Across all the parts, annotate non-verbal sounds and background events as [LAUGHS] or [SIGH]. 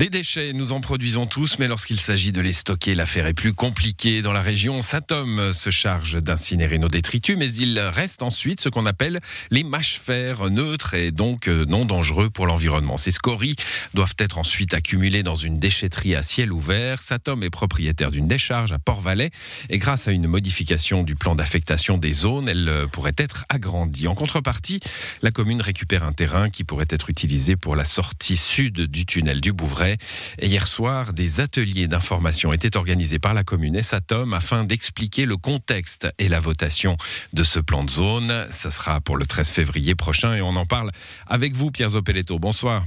Des déchets, nous en produisons tous, mais lorsqu'il s'agit de les stocker, l'affaire est plus compliquée. Dans la région, Satom se charge d'incinérer nos détritus, mais il reste ensuite ce qu'on appelle les mâches-fer neutres et donc euh, non dangereux pour l'environnement. Ces scories doivent être ensuite accumulées dans une déchetterie à ciel ouvert. Satom est propriétaire d'une décharge à Port-Valais et grâce à une modification du plan d'affectation des zones, elle euh, pourrait être agrandie. En contrepartie, la commune récupère un terrain qui pourrait être utilisé pour la sortie sud du tunnel du Bouvray. Et hier soir, des ateliers d'information étaient organisés par la commune Satom afin d'expliquer le contexte et la votation de ce plan de zone. Ça sera pour le 13 février prochain et on en parle avec vous, Pierre Zopeletto. Bonsoir.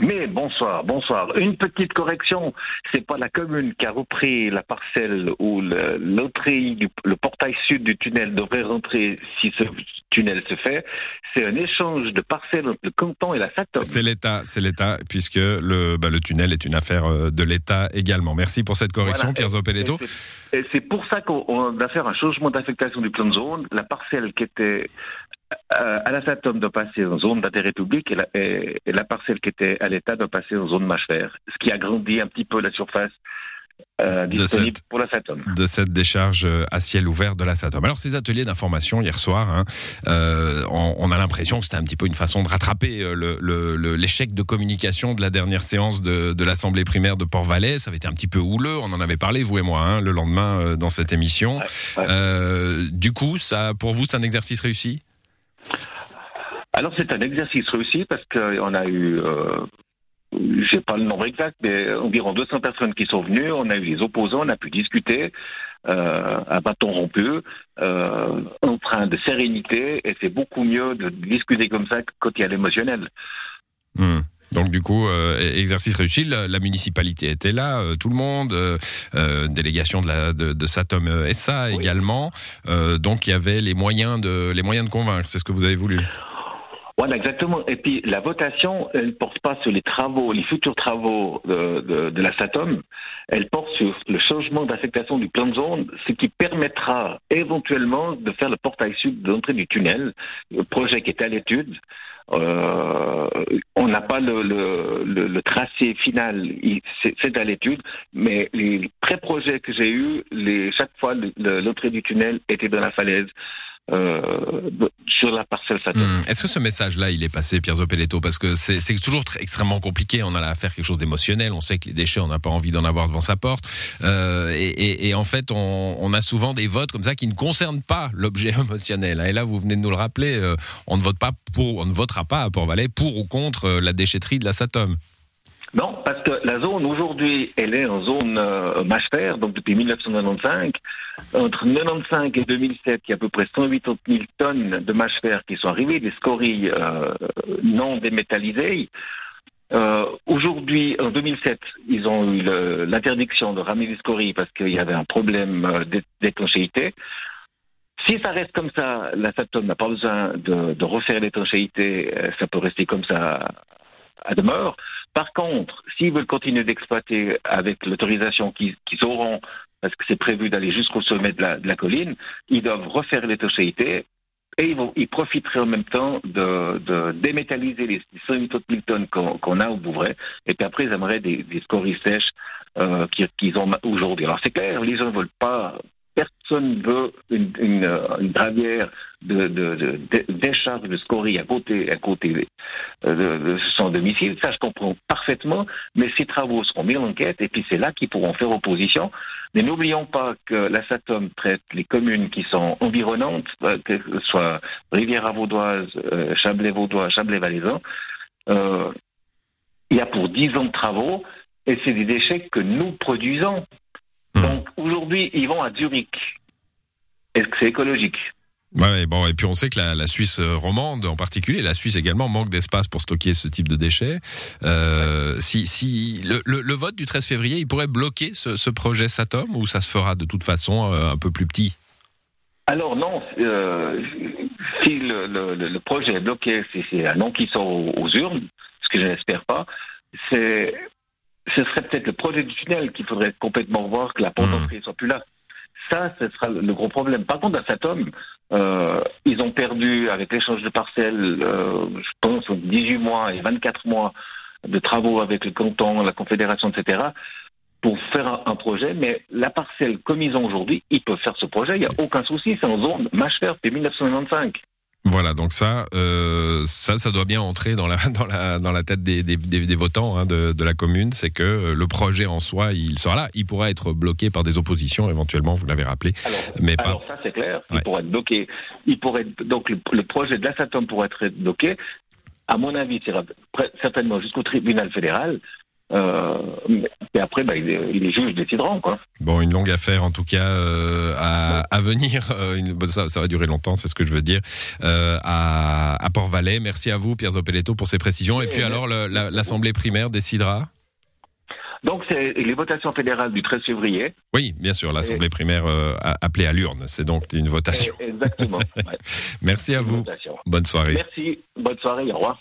Mais bonsoir, bonsoir. Une petite correction, c'est pas la commune qui a repris la parcelle où le, l'entrée le portail sud du tunnel devrait rentrer si ce tunnel se fait. C'est un échange de parcelles entre le canton et la SATOM. C'est l'État, c'est l'État, puisque le, bah, le tunnel est une affaire euh, de l'État également. Merci pour cette correction, Voilà. Pierre Zopeletto. Et c'est- pour ça qu'on va faire un changement d'affectation du plan de zone. La parcelle qui était euh, à la SATOM doit passer en zone d'intérêt public et la, et- et la parcelle qui était à l'État doit passer en zone vert. Ce qui agrandit un petit peu la surface euh, De cette- pour la SATOM. de cette décharge euh, à ciel ouvert de la Satom. Alors ces ateliers d'information hier soir, hein, euh, on, on a l'impression que c'était un petit peu une façon de rattraper l'échec de communication de la dernière séance de, de l'Assemblée primaire de Port-Valais. Ça avait été un petit peu houleux, on en avait parlé, vous et moi, hein, le lendemain dans cette émission. ouais. Euh, du coup, ça, pour vous, c'est un exercice réussi? Alors c'est un exercice réussi parce qu'on a eu, euh, je sais pas le nombre exact, mais environ 200 personnes qui sont venues. On a eu les opposants, on a pu discuter euh, à bâton rompu, euh, en train de sérénité, et c'est beaucoup mieux de discuter comme ça que quand il y a l'émotionnel. Hmm. Donc du coup, euh, exercice réussi. La, la municipalité était là, euh, tout le monde, euh, délégation de, la, de, de Satom SA Oui. également. Donc il y avait les moyens de les moyens de convaincre. C'est ce que vous avez voulu. Voilà, exactement. Et puis la votation, elle ne porte pas sur les travaux, les futurs travaux de, de, de la SATOM, elle porte sur le changement d'affectation du plan de zone, ce qui permettra éventuellement de faire le portail sud de l'entrée du tunnel, le projet qui est à l'étude. Euh, on n'a pas le, le, le, tracé final, c'est à l'étude, mais les pré-projets que j'ai eus, chaque fois le- le- l'entrée du tunnel était dans la falaise. Euh, sur la parcelle. Hmm. Est-ce que ce message-là, il est passé, Pierre Zopeletto Parce que c'est toujours très, extrêmement compliqué. On a à faire quelque chose d'émotionnel. On sait que les déchets, on n'a pas envie d'en avoir devant sa porte. Euh, et, et- et en fait, on, on a souvent des votes comme ça qui ne concernent pas l'objet [LAUGHS] émotionnel. Et là, vous venez de nous le rappeler. euh, on ne vote pas pour, on ne votera pas à Port-Valais pour ou contre la déchetterie de la Satom. Non, parce que la zone aujourd'hui, elle est en zone euh, vert, donc depuis 1995. Entre 1995 et 2007, il y a à peu près 180 000 tonnes de mâche vert qui sont arrivées, des scories euh, non démétallisées. Euh, aujourd'hui, en 2007, ils ont eu l'interdiction de ramener des scories parce qu'il y avait un problème euh, d'é- d'étanchéité. Si ça reste comme ça, la SATOM n'a pas besoin de, refaire l'étanchéité, ça peut rester comme ça à demeure. Par contre, s'ils veulent continuer d'exploiter avec l'autorisation qu'ils auront, parce que c'est prévu d'aller jusqu'au sommet de la, de la colline, ils doivent refaire l'étanchéité et ils, vont, ils profiteraient en même temps de, de démétalliser les 180 000 tonnes qu'on a au Bouvray. Et puis après, ils aimeraient des, des scories sèches euh, qu'ils ont aujourd'hui. Alors c'est clair, les gens ne veulent pas. Personne veut une, une, euh, une gravière de, de, de, décharge de scories à côté, à côté euh, de, son domicile. Ça, je comprends parfaitement. Mais ces travaux seront mis en enquête et puis c'est là qu'ils pourront faire opposition. Mais n'oublions pas que la SATOM traite les communes qui sont environnantes, euh, que ce soit Rivière-à-Vaudoise, Chablais-Vaudois, Chablais-Valaisan. Il y a pour 10 ans de travaux et c'est des déchets que nous produisons. Hmm. Donc aujourd'hui, ils vont à Zurich. Est-ce que c'est écologique Ouais, bon, et puis on sait que la, la Suisse euh, romande, en particulier, la Suisse également, manque d'espace pour stocker ce type de déchets. Euh, si si le, le, le vote du 13 février, il pourrait bloquer ce, ce projet Satom ou ça se fera de toute façon euh, un peu plus petit? Alors non, euh, si le, projet est bloqué, si c'est un nom qui sort aux urnes, ce que je n'espère pas, c'est ce serait peut-être le projet du tunnel qu'il faudrait complètement revoir, que la porte Hmm. d'entrée soit plus là. Ça, ce sera le gros problème. Par contre, à Satom, Euh, ils ont perdu, avec l'échange de parcelles, euh, je pense, 18 mois et 24 mois de travaux avec le canton, la confédération, etc., pour faire un, projet. Mais la parcelle, comme ils ont aujourd'hui, ils peuvent faire ce projet. Il n'y a aucun souci. C'est en zone MACHFER depuis 1995. Voilà, donc ça, euh, ça, ça doit bien entrer dans la [LAUGHS] dans la dans la tête des, des, des votants hein, de, de, la commune, c'est que euh, le projet en soi, il sera là, il pourra être bloqué par des oppositions éventuellement, vous l'avez rappelé, alors, mais pas. Alors ça c'est clair, il pourrait être bloqué, il pourrait donc le, projet de la pourrait être bloqué. À mon avis, il ira certainement jusqu'au tribunal fédéral. Euh, et après, bah, les, juges décideront. Quoi. Bon, une longue affaire en tout cas euh, à, à, venir. [LAUGHS] Euh, ça, ça, va durer longtemps, c'est ce que je veux dire. Euh, à, à Port-Valais. Merci à vous, Pierre Zopeletto, pour ces précisions. Et, puis alors, l'Assemblée primaire décidera donc, c'est les votations fédérales du 13 février. Oui, bien sûr, l'Assemblée primaire euh, appelée à l'urne. C'est donc une votation. Exactement. [LAUGHS] Merci à vous. Bonne soirée. Merci. Bonne soirée. Au revoir.